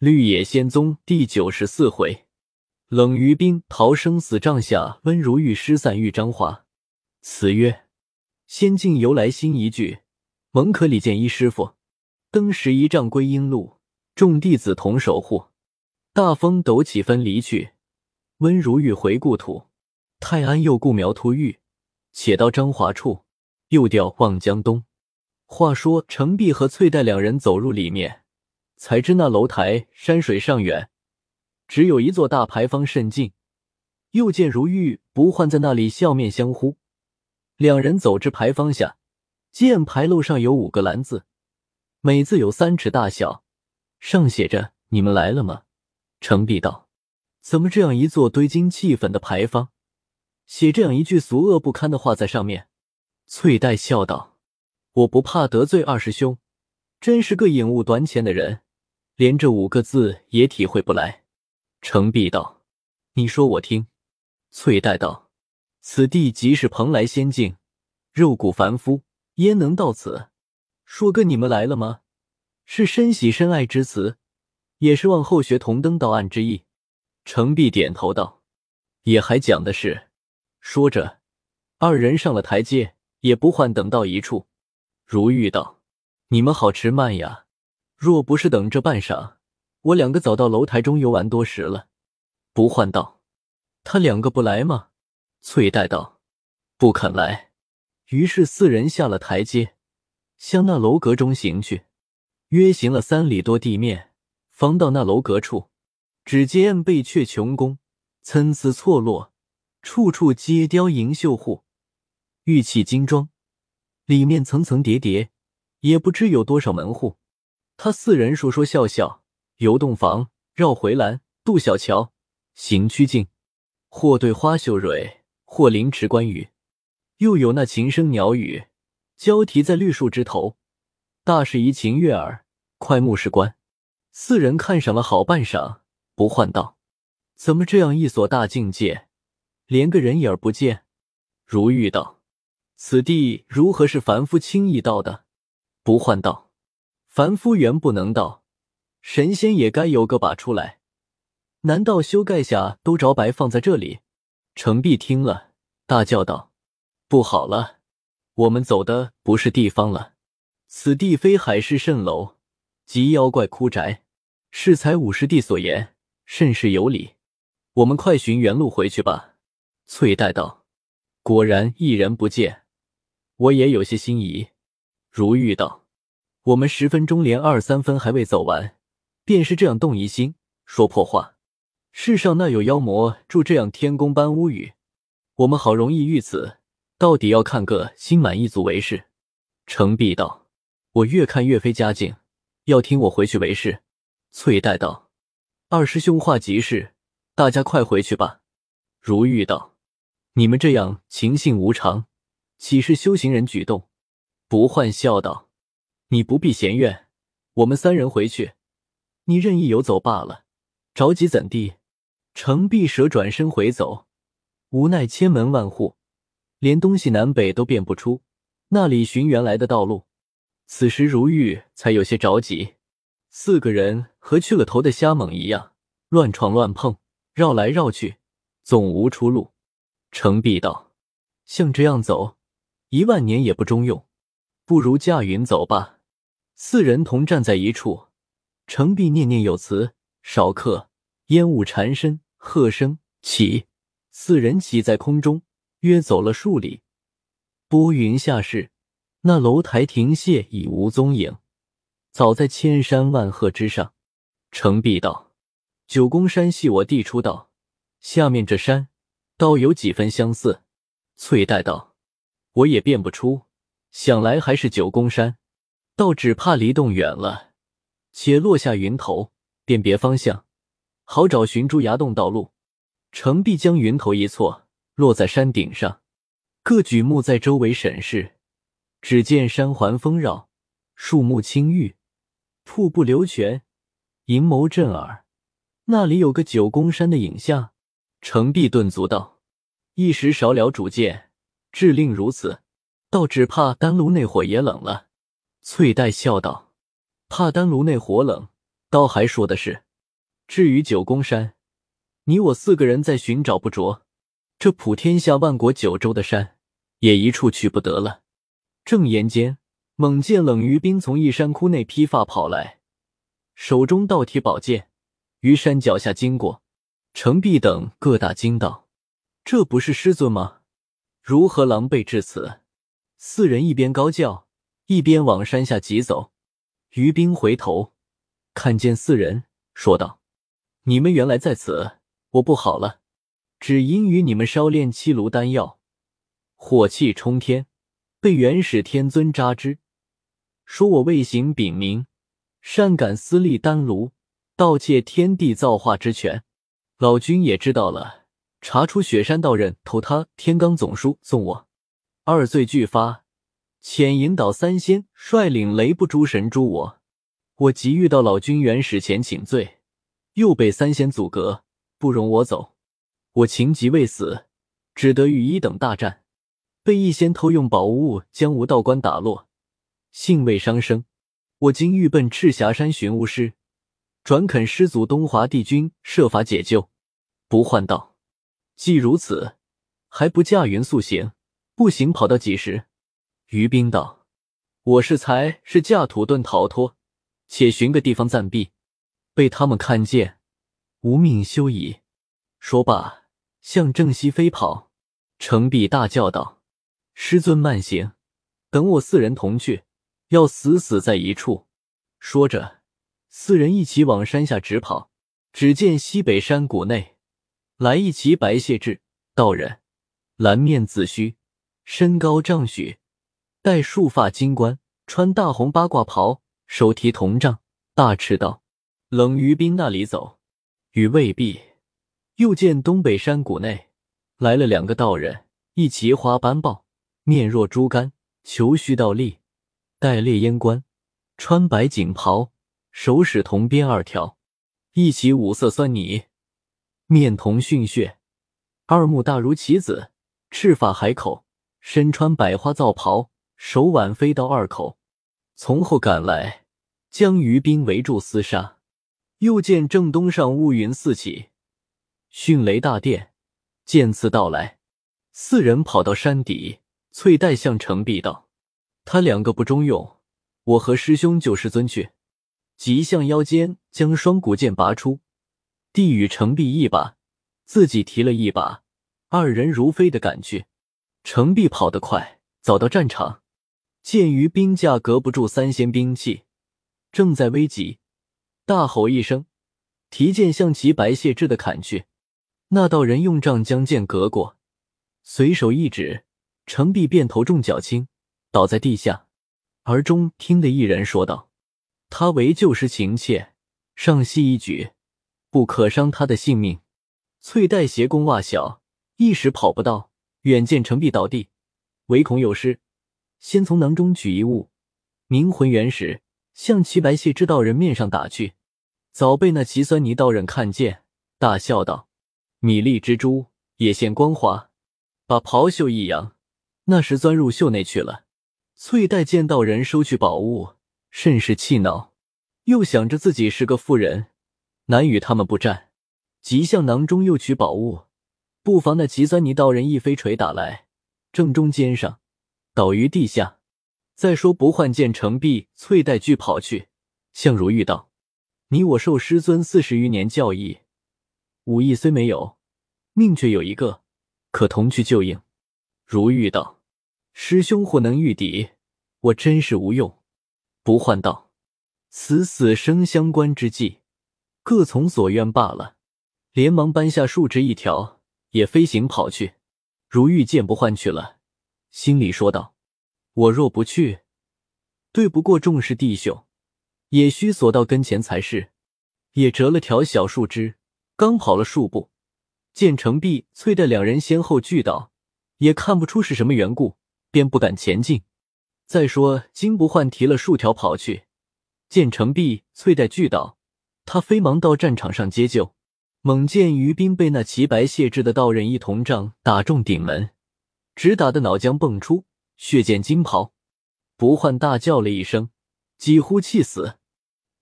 绿野仙踪第九十四回，冷于冰逃生死帐下，温如玉失散遇张华。词曰：仙境由来新一句，蒙可里见一师傅，登十一丈归阴路，众弟子同守护。大风陡起分离去，温如玉回故土。泰安又故苗突遇，且到张华处，又调望江东。话说程璧和翠黛两人走入里面，才知那楼台山水尚远，只有一座大牌坊甚近。又见如玉不换在那里笑面相呼。两人走至牌坊下，见牌楼上有五个蓝字，每字有三尺大小，上写着“你们来了吗？”程璧道：“怎么这样一座堆金砌粉的牌坊，写这样一句俗恶不堪的话在上面？”翠黛笑道。我不怕得罪二师兄，真是个颖悟短浅的人，连这五个字也体会不来。程璧道：“你说我听。”翠黛道：“此地即是蓬莱仙境，肉骨凡夫焉能到此？说个你们来了吗？是深喜深爱之词，也是望后学同登到岸之意。”程璧点头道：“也还讲的是。”说着，二人上了台阶，也不换等到一处。如玉道：“你们好迟慢呀！若不是等这半晌，我两个早到楼台中游玩多时了。”不换道：“他两个不来吗？”翠黛道：“不肯来。”于是四人下了台阶，向那楼阁中行去。约行了三里多地面，方到那楼阁处。只见贝阙琼宫，参差错落，处处皆雕银绣户，玉器金装。里面层层叠叠，也不知有多少门户。他四人说说笑笑，游洞房，绕回廊，渡小桥，行曲径，或对花秀蕊，或临池观鱼，又有那琴声鸟语交啼在绿树枝头，大是怡情悦耳，快目视观。四人看赏了好半晌，不唤道：“怎么这样一所大境界，连个人影儿不见？”如玉道。此地如何是凡夫轻易到的？不换道，凡夫原不能到，神仙也该有个把出来。难道修盖下都着白放在这里？程璧听了，大叫道：“不好了，我们走的不是地方了。此地非海市蜃楼，即妖怪枯宅，适才五师弟所言，甚是有理。我们快寻原路回去吧。”翠黛道：“果然一人不见。”我也有些心仪，如玉道：“我们十分钟连二三分还未走完，便是这样动疑心，说破话。世上那有妖魔住这样天宫般屋宇，我们好容易遇此，到底要看个心满意足为是。”程璧道：“我越看越非佳境，要听我回去为是。”翠黛道：“二师兄话极是，大家快回去吧。”如玉道：“你们这样情性无常。”岂是修行人举动？不换笑道：“你不必嫌怨，我们三人回去，你任意游走罢了。着急怎地？”程璧蛇转身回走，无奈千门万户，连东西南北都辨不出，那里寻原来的道路？此时如玉才有些着急。四个人和去了头的瞎猛一样，乱闯乱碰，绕来绕去，总无出路。程璧道：“像这样走。”一万年也不中用，不如驾云走吧。四人同站在一处，程璧念念有词，少客，烟雾缠身，喝声起。四人起在空中，约走了数里，拨云下逝，那楼台亭榭已无踪影，早在千山万壑之上。程璧道：“九宫山系我弟出道，下面这山，倒有几分相似。”翠黛道。我也辨不出，想来还是九宫山，倒只怕离洞远了。且落下云头，辨别方向，好找寻珠崖洞道路。程璧将云头一错，落在山顶上，各举目在周围审视。只见山环丰绕，树木青郁，瀑布流泉，银眸震耳。那里有个九宫山的影像。程璧顿足道：“一时少了主见。”至令如此，倒只怕丹炉内火也冷了。翠黛笑道：“怕丹炉内火冷，倒还说的是。至于九宫山，你我四个人再寻找不着，这普天下万国九州的山也一处去不得了。正言间，猛见冷于冰从一山窟内披发跑来，手中倒提宝剑，于山脚下经过。程璧等各大惊道：“这不是师尊吗？如何狼狈至此？”四人一边高叫，一边往山下急走。于冰回头看见四人，说道：“你们原来在此，我不好了。只因与你们烧炼七炉丹药，火气冲天，被元始天尊扎之，说我未行禀明，擅敢私立丹炉，盗窃天地造化之权。老君也知道了，查出雪山道人偷他天罡总书送我，二罪俱发。”遣引导三仙率领雷部诸神诛我，我急欲到老君元始前请罪，又被三仙阻隔，不容我走。我情急未死，只得与一等大战，被一仙偷用宝物将无道观打落，幸未伤生。我今欲奔赤霞山寻巫师，转恳师祖东华帝君设法解救。不换道，既如此，还不驾云速行？步行跑到几时？于冰道：“我是才是驾土遁逃脱，且寻个地方暂避，被他们看见，无命休矣。”说罢，向正西飞跑。程璧大叫道：“师尊慢行，等我四人同去，要死死在一处。”说着，四人一起往山下直跑。只见西北山谷内来一骑白蟹至道人，蓝面紫须，身高丈许。戴束发金冠，穿大红八卦袍，手提铜杖，大斥道：“冷于冰那里走？”与未毕，又见东北山谷内来了两个道人，一骑花斑豹，面若猪肝，虬须倒立，戴烈烟冠，穿白锦袍，手使铜鞭二条，一骑五色酸泥，面同逊血，二目大如棋子，赤发海口，身穿百花皂袍。手挽飞刀二口，从后赶来，将于冰围住厮杀。又见正东上乌云四起，迅雷大电，剑刺到来。四人跑到山底，翠黛向程璧道：“他两个不中用，我和师兄救师尊去。”即向腰间将双股剑拔出，递与程璧一把，自己提了一把，二人如飞的赶去。程璧跑得快，早到战场。鉴于兵架隔不住三仙兵器，正在危急，大吼一声，提剑向其白蟹至的砍去。那道人用杖将剑隔过，随手一指，程璧便头重脚轻，倒在地下。而中听得一人说道：“他为救师情切，上系一举，不可伤他的性命。”翠带斜弓袜小，一时跑不到，远见程璧倒地，唯恐有失。先从囊中取一物，凝魂元石，向齐白蟹之道人面上打去，早被那齐酸泥道人看见，大笑道：“米粒蜘蛛也现光华。”把袍袖一扬，那时钻入袖内去了。翠黛见道人收去宝物，甚是气恼，又想着自己是个妇人，难与他们不战，即向囊中又取宝物，不妨那齐酸泥道人一飞锤打来，正中肩上。倒于地下。再说不换剑程璧、翠带俱跑去，向如玉道：“你我受师尊四十余年教义，武艺虽没有，命却有一个，可同去救应。”如玉道：“师兄或能御敌，我真是无用。”不换道：“此死生相关之际，各从所愿罢了。”连忙搬下树枝一条，也飞行跑去。如玉见不换去了。心里说道：“我若不去，对不过众师弟兄，也需索到跟前才是。”也折了条小树枝，刚跑了数步，见程璧、翠黛两人先后俱倒，也看不出是什么缘故，便不敢前进。再说金不换提了数条跑去，见程璧、翠黛俱倒，他飞忙到战场上接救。猛见于斌被那齐白谢制的道人一铜杖打中顶门。直打得脑浆迸出，血溅金袍。不换大叫了一声，几乎气死，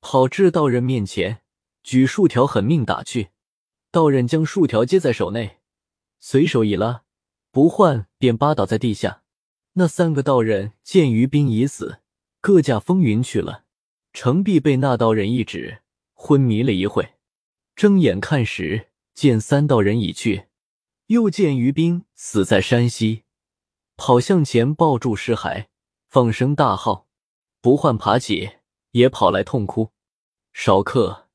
跑至道人面前，举数条狠命打去。道人将数条接在手内，随手一拉，不换便扒倒在地下。那三个道人见于斌已死，各驾风云去了。程璧被那道人一指，昏迷了一会，睁眼看时，见三道人已去，又见于冰死在山西，跑向前抱住尸骸，放声大号。不换爬起，也跑来痛哭。少客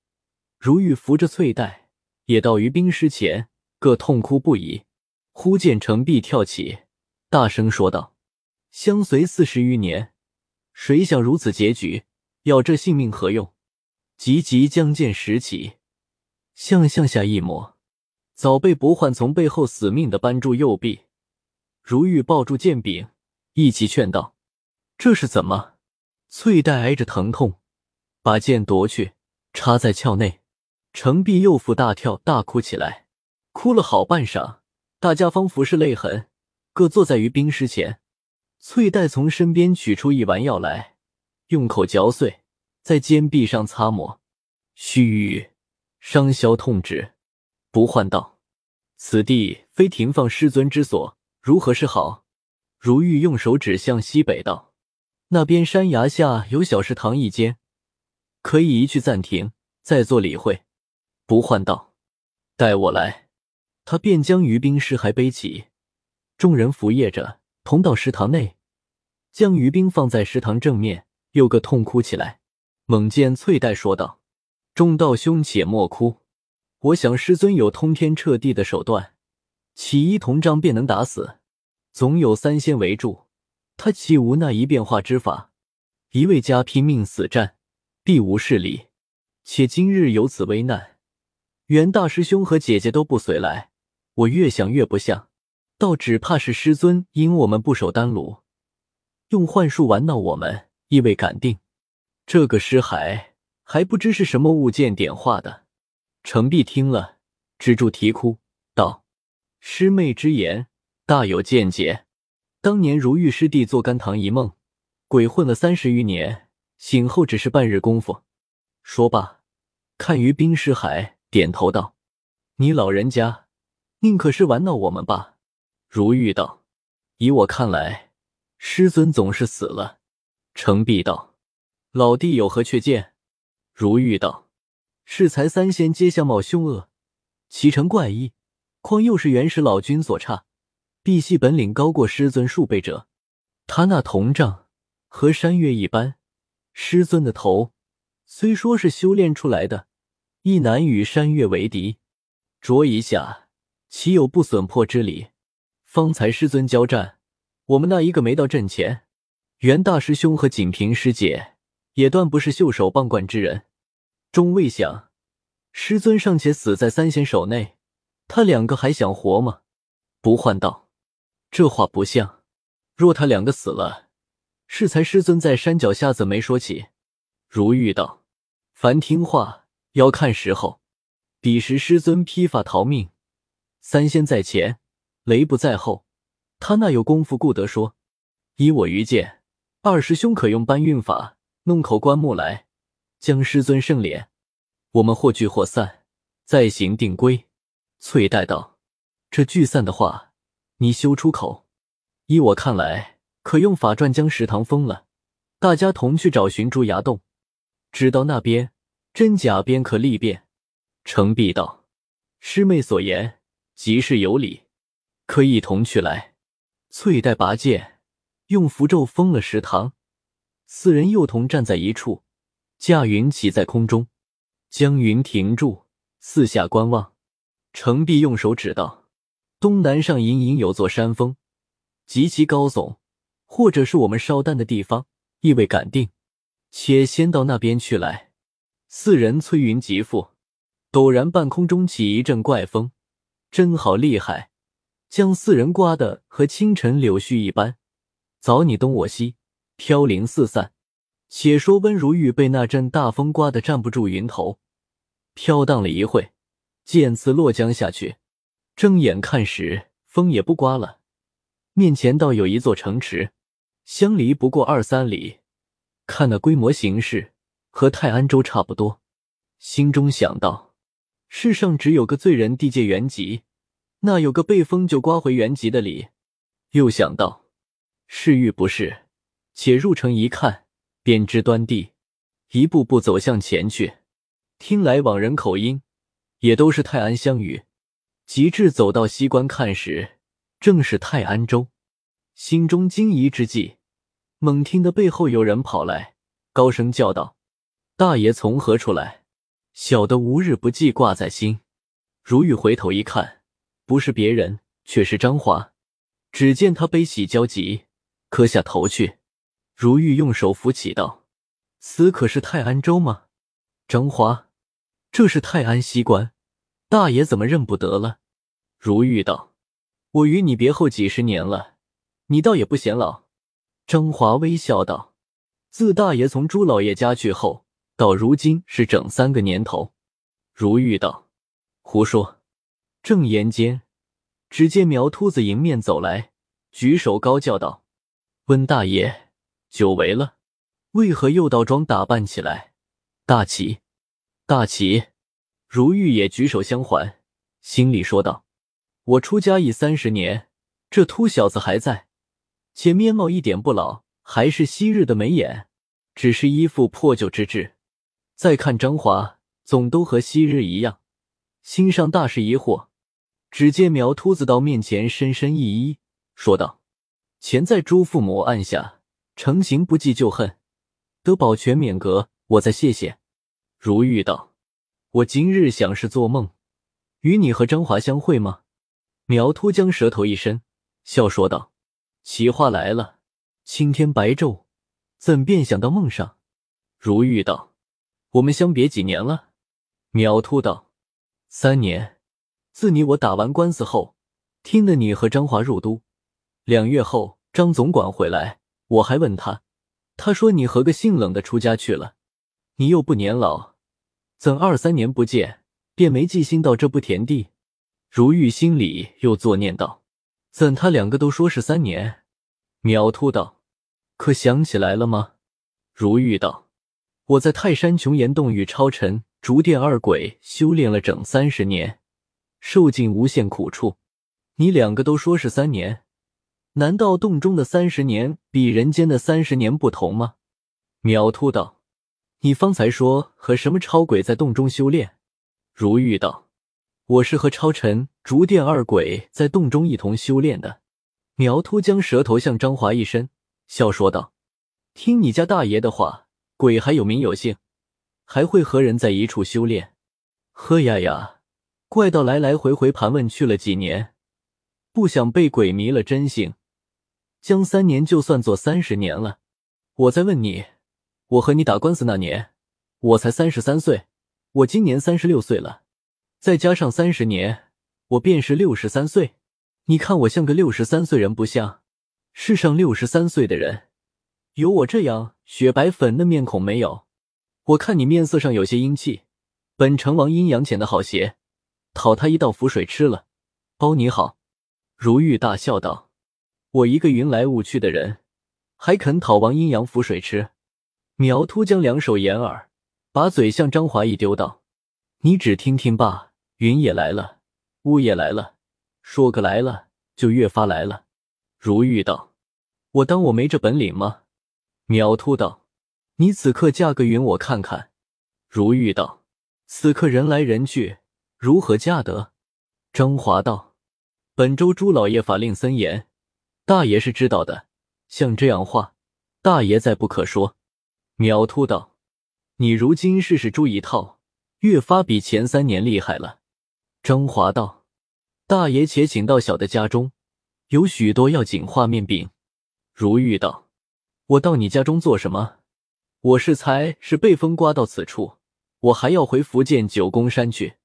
如玉扶着翠黛，也到于冰尸前，各痛哭不已。忽见程璧跳起，大声说道：“相随四十余年，谁想如此结局？要这性命何用？”急急将剑拾起，向向下一抹，早被不换从背后死命的扳住右臂。如玉抱住剑柄，一起劝道：“这是怎么？”翠黛挨着疼痛，把剑夺去，插在鞘内。程璧又腹大跳，大哭起来，哭了好半晌。大家方服是泪痕，各坐在于冰尸前。翠黛从身边取出一丸药来，用口嚼碎，在肩臂上擦抹，须臾，伤消痛止。不换道：“此地非停放师尊之所，如何是好？”如玉用手指向西北道：“那边山崖下有小食堂一间，可以一去暂停，再做理会。”不换道：“带我来。”他便将于冰尸骸背起，众人扶掖着，同到食堂内，将于冰放在食堂正面，又个痛哭起来。猛见翠黛说道：“众道兄且莫哭，我想师尊有通天彻地的手段，起一铜杖便能打死。总有三仙围住，他岂无那一变化之法？一味家拼命死战，必无是理。且今日有此危难，原大师兄和姐姐都不随来。”我越想越不像，倒只怕是师尊因我们不守丹炉，用幻术玩闹我们，意未敢定。这个尸骸还不知是什么物件点化的。程璧听了，止住啼哭，道：“师妹之言大有见解。当年如玉师弟做甘棠一梦，鬼混了三十余年，醒后只是半日功夫。”说罢，看于冰尸海，点头道：“你老人家。”宁可是玩闹我们吧？如玉道：“以我看来，师尊总是死了。”程璧道：“老弟有何确见？”如玉道：“适才三仙皆相貌凶恶，其成怪异，况又是元始老君所差，必系本领高过师尊数倍者。他那铜杖和山岳一般，师尊的头虽说是修炼出来的，亦难与山岳为敌。啄一下。”岂有不损破之理？方才师尊交战，我们那一个没到阵前，袁大师兄和锦屏师姐也断不是袖手傍观之人。终未想，师尊尚且死在三仙手内，他两个还想活吗？不换道，这话不像。若他两个死了，适才师尊在山脚下怎没说起？如玉道，凡听话要看时候。彼时师尊披发逃命。三仙在前，雷不在后，他那有功夫顾得说。依我愚见，二师兄可用搬运法弄口棺木来，将师尊圣脸，我们或聚或散，再行定归。翠黛道：“这聚散的话，你休出口。依我看来，可用法传将食堂封了，大家同去找寻朱崖洞，直到那边真假便可立辨。”程璧道：“师妹所言。”极是有理，可一同去来。翠黛拔剑，用符咒封了食堂。四人又同站在一处，驾云起在空中，将云停住，四下观望。程璧用手指道：“东南上隐隐有座山峰，极其高耸，或者是我们烧丹的地方，亦未敢定。且先到那边去来。”四人催云急赴，陡然半空中起一阵怪风。真好厉害，将四人刮得和清晨柳絮一般，早你东我西，飘零四散。且说温如玉被那阵大风刮得站不住云头，飘荡了一会，渐次落江下去。睁眼看时，风也不刮了，面前倒有一座城池，相离不过二三里，看那规模形势和泰安州差不多。心中想到：世上只有个罪人地界原籍，那有个被封就刮回原籍的理？又想到，是欲不是？且入城一看，便知端地。一步步走向前去，听来往人口音，也都是泰安乡语。及至走到西关看时，正是泰安州。心中惊疑之际，猛听得背后有人跑来，高声叫道：“大爷从何处来？小的无日不记挂在心。”如玉回头一看，不是别人，却是张华。只见他悲喜交集，磕下头去。如玉用手扶起道。此可是泰安州吗？张华，这是泰安西关，大爷怎么认不得了？如玉道：“我与你别后几十年了，你倒也不显老。”张华微笑道：“自大爷从朱老爷家去后，到如今是整三个年头。”如玉道：“胡说！”正言间，只见苗秃子迎面走来，举手高叫道：“温大爷，久违了。”为何又倒装打扮起来？大齐，大齐，如玉也举手相还，心里说道：“我出家已三十年，这秃小子还在，且面貌一点不老，还是昔日的眉眼，只是一副破旧之质。再看张华，总都和昔日一样，心上大是疑惑。只见苗秃子到面前，深深一揖，说道：‘前在朱父母案下，成行不计旧恨。’”得保全免革，我再谢谢。如玉道：“我今日想是做梦，与你和张华相会吗？”苗秃将舌头一伸，笑说道：“奇话来了，青天白昼，怎便想到梦上？”如玉道：“我们相别几年了？”苗秃道：“三年。自你我打完官司后，听得你和张华入都，两月后张总管回来，我还问他。”他说：“你和个姓冷的出家去了，你又不年老，怎二三年不见，便没记心到这步田地？”如玉心里又作念道：“怎他两个都说是三年？”苗秃道：“可想起来了吗？”如玉道：“我在泰山琼岩洞与超尘、竹电二鬼修炼了整三十年，受尽无限苦处，你两个都说是三年。”难道洞中的三十年比人间的三十年不同吗？苗秃道：“你方才说和什么超鬼在洞中修炼？”如玉道：“我是和超尘、竹电二鬼在洞中一同修炼的。”苗秃将舌头向张华一伸，笑说道：“听你家大爷的话，鬼还有名有姓，还会和人在一处修炼？呵呀呀，怪道来来回回盘问去了几年，不想被鬼迷了真性。”将三年就算作三十年了。我再问你，我和你打官司那年，我才三十三岁，我今年三十六岁了，再加上三十年，我便是六十三岁。你看我像个六十三岁人不像？世上六十三岁的人，有我这样雪白粉嫩面孔没有？我看你面色上有些阴气，本成王阴阳浅的好邪，讨他一道符水吃了，包你好。如玉大笑道。我一个云来雾去的人，还肯讨王阴阳符水吃？苗秃将两手掩耳，把嘴向张华一丢，道：“你只听听罢，云也来了，雾也来了，说个来了就越发来了。”如玉道：“我当我没这本领吗？”苗秃道：“你此刻嫁个云，我看看。”如玉道：“此刻人来人去，如何嫁得？”张华道：“本州朱老爷法令森严。”大爷是知道的，像这样话，大爷再不可说。苗秃道：“你如今试试猪一套，越发比前三年厉害了。”张华道：“大爷且请到小的家中，有许多要紧画面禀。”如玉道：“我到你家中做什么？我是才是被风刮到此处，我还要回福建九宫山去。”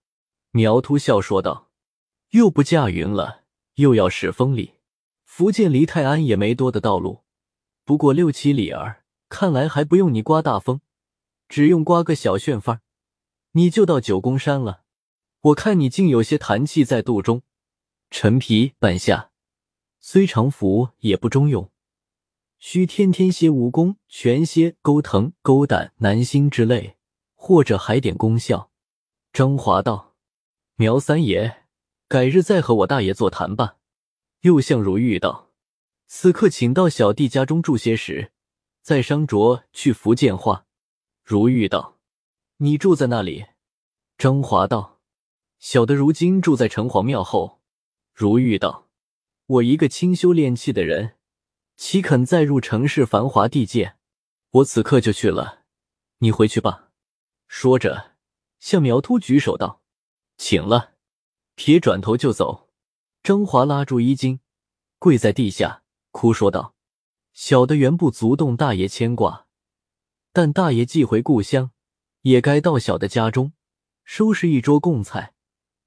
苗秃笑说道：“又不驾云了，又要使风里。”福建离泰安也没多的道路，不过六七里儿。看来还不用你刮大风，只用刮个小旋风，你就到九宫山了。我看你竟有些痰气在肚中，陈皮半夏虽常服，也不中用，需天天歇蜈蚣、全蝎、钩藤、钩胆、南星之类，或者还点功效。张华道：“苗三爷，改日再和我大爷座谈吧。”又向如玉道：“此刻请到小弟家中住些时，再商酌去福建话。”如玉道：“你住在那里？”张华道：“小的如今住在城隍庙后。”如玉道：“我一个清修炼气的人，岂肯再入城市繁华地界？我此刻就去了，你回去吧。”说着，向苗秃举手道：“请了。”铁转头就走。张华拉住衣襟，跪在地下，哭说道：“小的原不足动大爷牵挂，但大爷寄回故乡，也该到小的家中，收拾一桌供菜，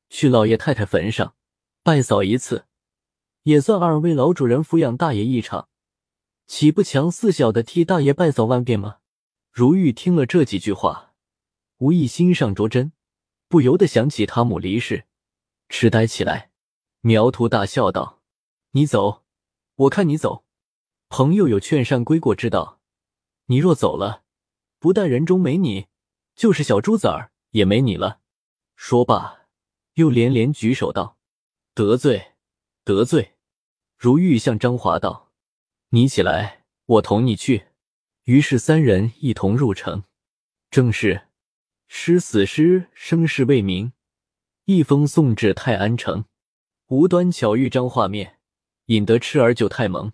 去老爷太太坟上。”拜扫一次，也算二位老主人抚养大爷一场，岂不强似小的替大爷拜扫万遍吗？如玉听了这几句话，无意心上着针，不由得想起他母离世，痴呆起来。苗图大笑道：“你走，我看你走。朋友有劝善归过之道，你若走了，不但人中没你，就是小猪崽儿也没你了。”说罢，又连连举手道。得罪，得罪！如玉向张华道：“你起来，我同你去。”于是三人一同入城。正是诗死诗，生事未明，一封送至泰安城。无端巧遇张画面，引得痴儿就太萌。